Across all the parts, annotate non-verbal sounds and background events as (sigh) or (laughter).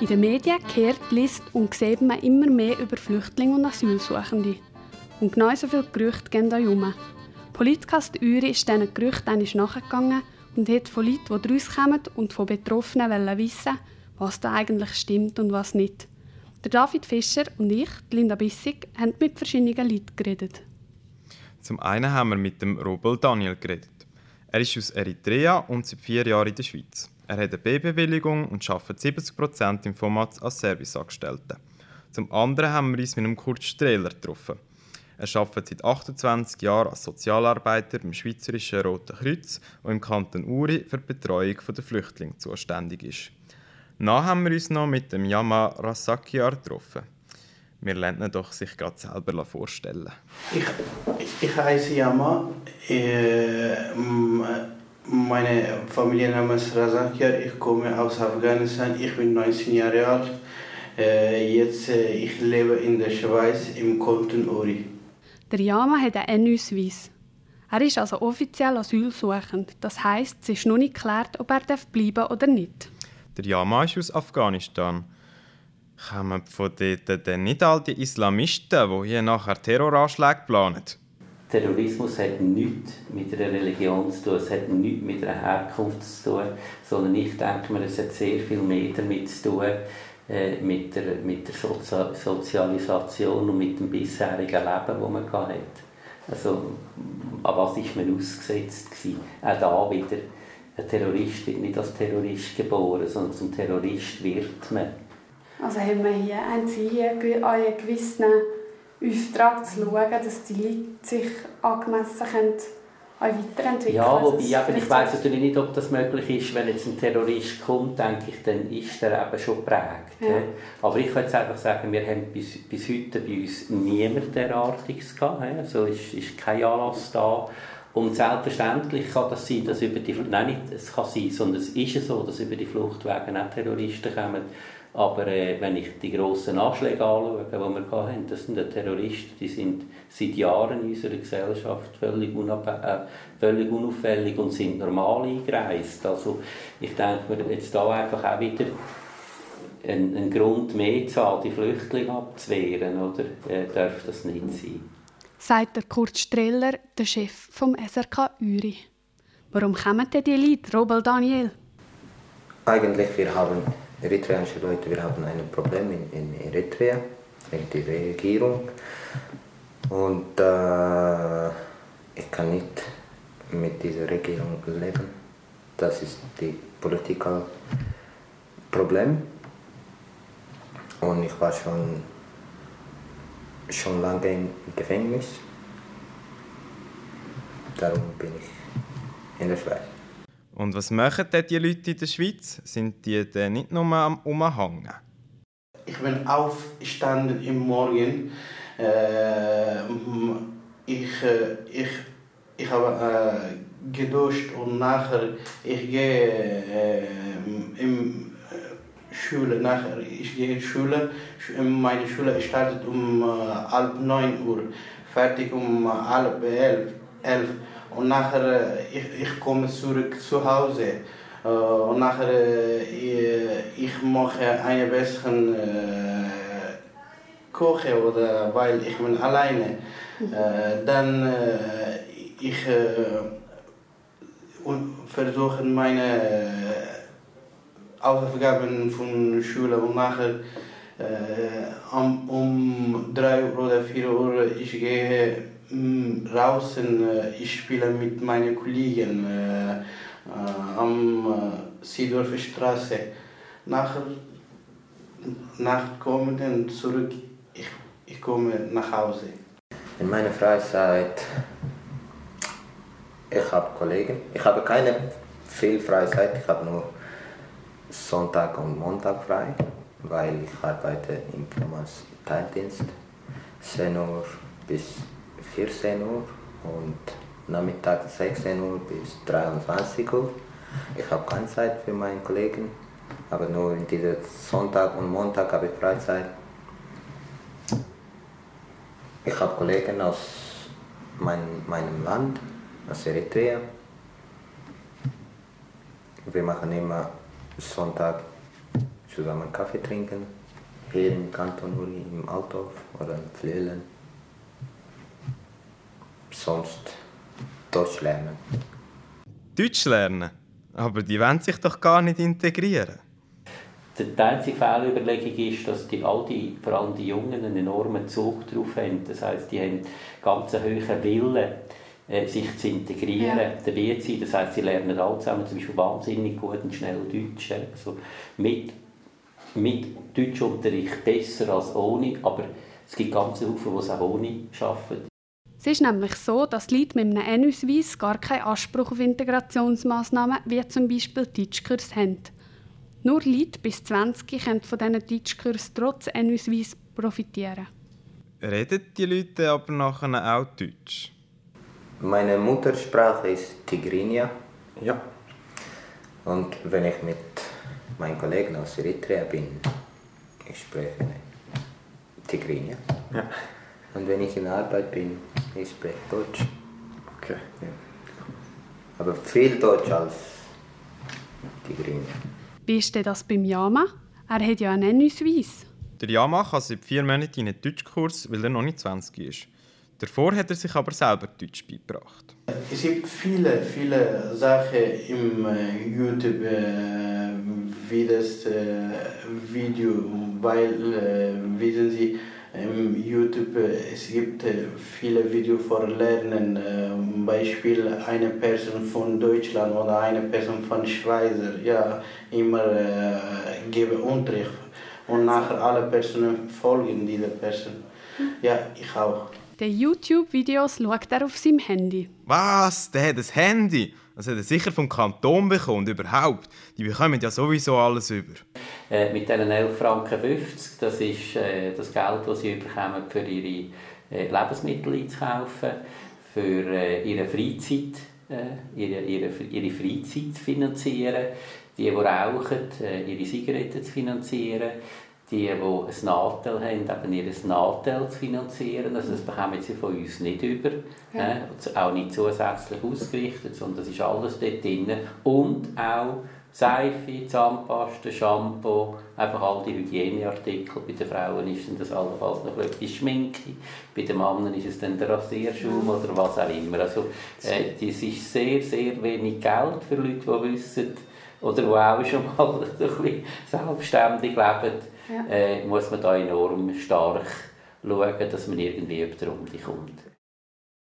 In den Medien kehrt, liest und sieht man immer mehr über Flüchtlinge und Asylsuchende. Und genauso viele Gerüchte gehen da herum. Politkast Uri ist diesen Gerüchten nachgegangen und hat von Leuten, die daraus kommen und von Betroffenen wissen was da eigentlich stimmt und was nicht. Der David Fischer und ich, Linda Bissig, haben mit verschiedenen Leuten geredet. Zum einen haben wir mit dem Robel Daniel geredet. Er ist aus Eritrea und seit vier Jahren in der Schweiz. Er hat eine B-Bewilligung und arbeitet 70% im Format als Serviceangestellter. Zum anderen haben wir uns mit einem Kurt Strehler getroffen. Er arbeitet seit 28 Jahren als Sozialarbeiter beim Schweizerischen Roten Kreuz, und im Kanton Uri für die Betreuung der Flüchtlinge zuständig ist. Dann haben wir uns noch mit dem Yama Rasakiar getroffen. Wir lernen ihn doch sich gerade selber vorstellen. Ich, ich heiße Yama. Äh, meine Familienname ist Razakir. Ich komme aus Afghanistan. Ich bin 19 Jahre alt. Äh, jetzt äh, ich lebe in der Schweiz im Kanton Uri. Der Yama hat einen N-Ausweis. Er ist also offiziell asylsuchend. Das heisst, es ist noch nicht geklärt, ob er bleiben darf oder nicht. Der Yama ist aus Afghanistan. Kommen von dort denn nicht all die Islamisten, die hier nachher Terroranschläge planen? Terrorismus hat nichts mit einer Religion zu tun, es hat nichts mit einer Herkunft zu tun, sondern ich denke mir, es hat sehr viel mehr damit zu tun, äh, mit der, mit der Sozi Sozialisation und mit dem bisherigen Leben, das man hatte. Also, an was ist man ausgesetzt gewesen? Auch da wieder, ein Terrorist wird nicht als Terrorist geboren, sondern zum Terrorist wird man. Also haben wir hier einen gewissen Auftrag zu schauen, dass die Leute sich angemessen können weiterentwickeln Ja, wobei eben, ich weiß natürlich nicht, ob das möglich ist, wenn jetzt ein Terrorist kommt, denke ich, dann ist er eben schon geprägt. Ja. Aber ich kann jetzt einfach sagen, wir haben bis, bis heute bei uns niemand derartiges gehabt. Also ist, ist kein Anlass da. Und selbstverständlich kann das sein, dass über die nein, nicht es kann sein, sondern es ist so, dass über die Fluchtwege auch Terroristen kommen aber äh, wenn ich die grossen Anschläge anschaue, die wir hatten, das sind Terroristen, die sind seit Jahren in unserer Gesellschaft völlig, äh, völlig unauffällig und sind normal eingereist. Also ich denke mir jetzt da einfach auch wieder einen, einen Grund mehr zu haben, die Flüchtlinge abzuwehren, oder äh, darf das nicht sein. Sagt der Kurt Streller, der Chef vom SRK Uri. Warum kommen denn die Leute, Robel Daniel? Eigentlich, wir haben eritreanische Leute, wir haben ein Problem in, in Eritrea mit der Regierung und äh, ich kann nicht mit dieser Regierung leben. Das ist das politische Problem und ich war schon schon lange im Gefängnis. Darum bin ich in der Schweiz. Und was machen denn die Leute in der Schweiz? Sind die denn nicht nur am Umhängen? Ich bin aufgestanden im Morgen. Äh, ich, äh, ich, ich habe äh, geduscht und nachher ich gehe äh, in äh, Schule. Nachher ich gehe in Schule. Meine Schule startet um äh, halb neun Uhr, fertig um äh, halb elf. elf. Und nachher, äh, ich, ich komme zurück zu Hause. Äh, und nachher, äh, ich mache eine bessere Koche oder weil ich bin alleine. Dann ich versuche meine Aufgaben von Schule und nachher um 3 Uhr oder 4 Uhr ich gehe draußen, äh, ich spiele mit meinen Kollegen äh, äh, am Seedorfer Straße. Nach, nach kommen zurück, ich, ich komme nach Hause. In meiner Freizeit, ich habe Kollegen, ich habe keine viel Freizeit, ich habe nur Sonntag und Montag frei, weil ich arbeite im Teildienst, 10 Uhr bis 14 Uhr und Nachmittag 16 Uhr bis 23 Uhr. Ich habe keine Zeit für meinen Kollegen, aber nur in diesem Sonntag und Montag habe ich Freizeit. Ich habe Kollegen aus mein, meinem Land, aus Eritrea. Wir machen immer Sonntag zusammen Kaffee trinken. Hier im Kanton Uri, im Altdorf oder in Flöhlen. Sonst Deutsch lernen. Deutsch lernen? Aber die wollen sich doch gar nicht integrieren. Die einzige Fehlüberlegung ist, dass die, all die, vor allem die Jungen einen enormen Zug darauf haben. Das heisst, die haben ganz hohen Willen, äh, sich zu integrieren, ja. dabei zu sein. Das heisst, sie lernen alle zusammen zum Beispiel wahnsinnig gut und schnell Deutsch. Also mit, mit Deutschunterricht besser als ohne, aber es gibt ganz viele, die es auch ohne arbeiten. Es ist nämlich so, dass Leute mit einem N-Ausweis gar keinen Anspruch auf Integrationsmaßnahmen wie zum Beispiel Deutschkurs haben. Nur Leute bis 20 können von diesen Deutschkursen trotz N-Ausweis profitieren. Reden die Leute aber nachher auch Deutsch? Meine Muttersprache ist Tigrinya. Ja. Und wenn ich mit meinen Kollegen aus Eritrea bin, ich spreche Tigrinya. Ja. Und wenn ich in Arbeit bin, ich spreche Deutsch. Okay. Ja. Aber viel Deutsch als Tigrinya. Wie ist denn das beim Yama? Er hat ja einen Ausweis. Der Yama kann seit vier Monaten in einen Deutschkurs, weil er noch nicht 20 ist. Davor hat er sich aber selber Deutsch beigebracht. Es gibt viele, viele Sachen im äh, YouTube, äh, wie das äh, Video, weil, wissen Sie, im YouTube es gibt äh, viele Videos für Lernen, äh, Beispiel eine Person von Deutschland oder eine Person von Schweizer, ja, immer äh, gebe Unterricht und nachher alle Personen folgen dieser Person. Ja, ich auch. Die YouTube-Videos schaut er auf seinem Handy. Was? Der hat ein Handy? Das hat er sicher vom Kanton bekommen, überhaupt. Die bekommen ja sowieso alles über. Äh, mit diesen 11,50 Franken, das ist äh, das Geld, das sie bekommen, für ihre äh, Lebensmittel einzukaufen, für äh, ihre Freizeit, äh, ihre, ihre, ihre Freizeit zu finanzieren, die, die rauchen, ihre Zigaretten zu finanzieren, die, die ein Nachteil haben, eben ihr Nachteil zu finanzieren. Also das bekommen sie von uns nicht über, ja. äh, auch nicht zusätzlich ausgerichtet, sondern das ist alles dort drin. Und auch Seife, Zahnpasta, Shampoo, einfach all die Hygieneartikel. Bei den Frauen ist das allenfalls noch etwas Schminke, bei den Männern ist es dann der Rasierschaum oder was auch immer. Also äh, das ist sehr, sehr wenig Geld für Leute, die wissen, oder die auch schon mal (laughs) ein bisschen selbstständig leben, ja. äh, muss man da enorm stark schauen, dass man irgendwie über die Runde kommt.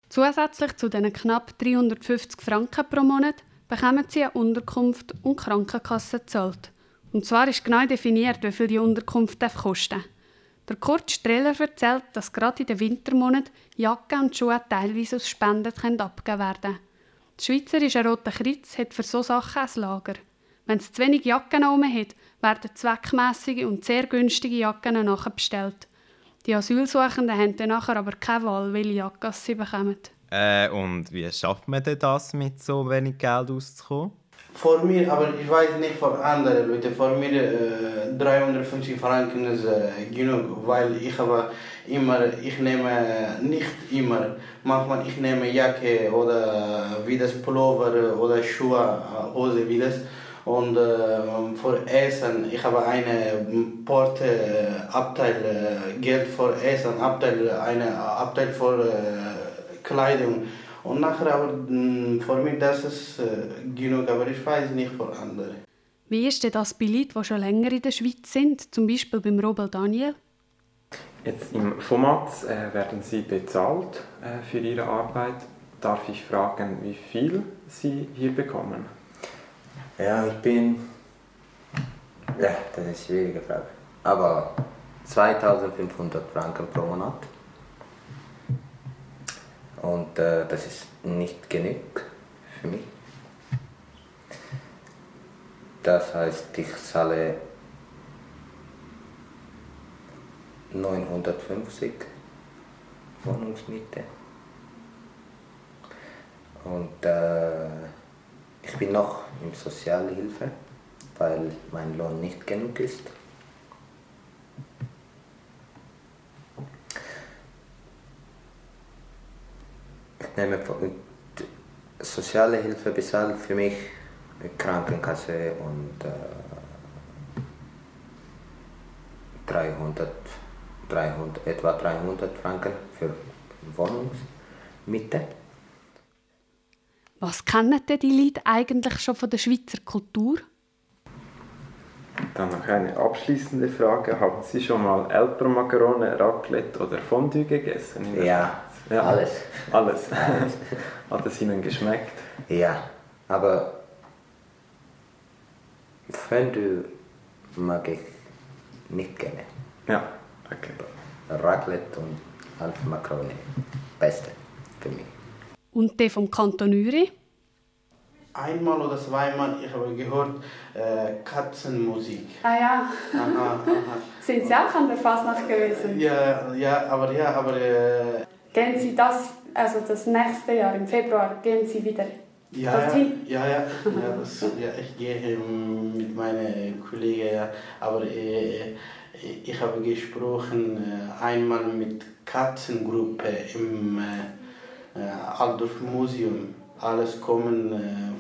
Zusätzlich zu diesen knapp 350 Franken pro Monat bekommen sie eine Unterkunft und Krankenkasse zahlt. Und zwar ist genau definiert, wie viel die Unterkunft kosten. Der Kurt Streller erzählt, dass gerade in den Wintermonaten Jacken und Schuhe teilweise aus Spenden abgegeben werden. Der Schweizerische Rote Kreuz hat für solche Sachen ein Lager. Wenn es zu wenig Jacken oben hat, werden zweckmässige und sehr günstige Jacken nachbestellt. Die Asylsuchenden haben dann nachher aber keine Wahl, welche Jacke sie bekommen. Äh, und wie schafft man denn das, mit so wenig Geld auszukommen? Vor mir, aber ich weiß nicht für andere Leute, vor mir äh, 350 Franken ist äh, genug, weil ich habe immer, ich nehme nicht immer, manchmal ich nehme Jacke oder wie das Pullover oder Schuhe, Hose wie das. Und äh, für Essen, ich habe eine Porte-Abteil, äh, Geld für Essen, Abteil, eine Abteil für äh, Kleidung. Und nachher aber für mich das ist äh, genug, aber ich weiß nicht für andere. Wie ist denn das bei Leuten, die schon länger in der Schweiz sind, zum Beispiel beim Robel Daniel? Jetzt im FOMATS äh, werden Sie bezahlt äh, für Ihre Arbeit. Darf ich fragen, wie viel Sie hier bekommen? Ja, ich bin. Ja, das ist eine schwierige Frage. Aber 2500 Franken pro Monat. Und äh, das ist nicht genug für mich. Das heißt, ich zahle 950 Wohnungsmiete. Und äh, ich bin noch in Sozialhilfe, weil mein Lohn nicht genug ist. Ich nehme soziale Hilfe bezahlt für mich Krankenkasse und äh, 300, 300, etwa 300 Franken für Wohnungsmiete. Was kennen denn die Leute eigentlich schon von der Schweizer Kultur? Dann noch eine abschließende Frage. Haben Sie schon mal Elpermacarone, Raclette oder Fondue gegessen? Ja, ja, alles. Alles. (laughs) Hat es Ihnen geschmeckt? Ja, aber Fondue mag ich nicht gerne. Ja, okay. Raclette und Alpmacaroni, beste für mich. Und der vom Kanton Uri? Einmal oder zweimal, ich habe gehört, äh, Katzenmusik. Ah ja. Aha, aha. (laughs) Sind Sie auch an der Fasnacht gewesen? Ja, ja, aber ja, aber äh, Gehen Sie das, also das nächste Jahr, im Februar, gehen Sie wieder ja, ja, dorthin? ja, ja, ja, das, ja, ich gehe ähm, mit meinen Kollegen, ja, aber äh, ich habe gesprochen äh, einmal mit Katzengruppe im äh, äh, Altdorf Museum. Alles kommen äh,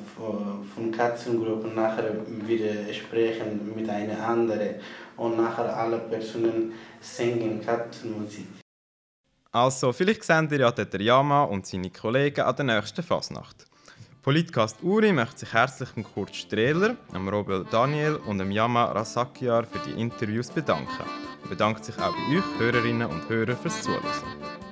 von- Katzengruppen nachher wieder sprechen mit einer anderen und nachher alle Personen singen Katzenmusik. Also, vielleicht sehen ihr ja der Yama und seine Kollegen an der nächsten Fasnacht. Politcast Uri möchte sich herzlich dem Kurt Strehler, dem Robel Daniel und dem Yama Rasakiar für die Interviews bedanken. Und bedankt sich auch bei euch, Hörerinnen und Hörer, fürs Zuhören.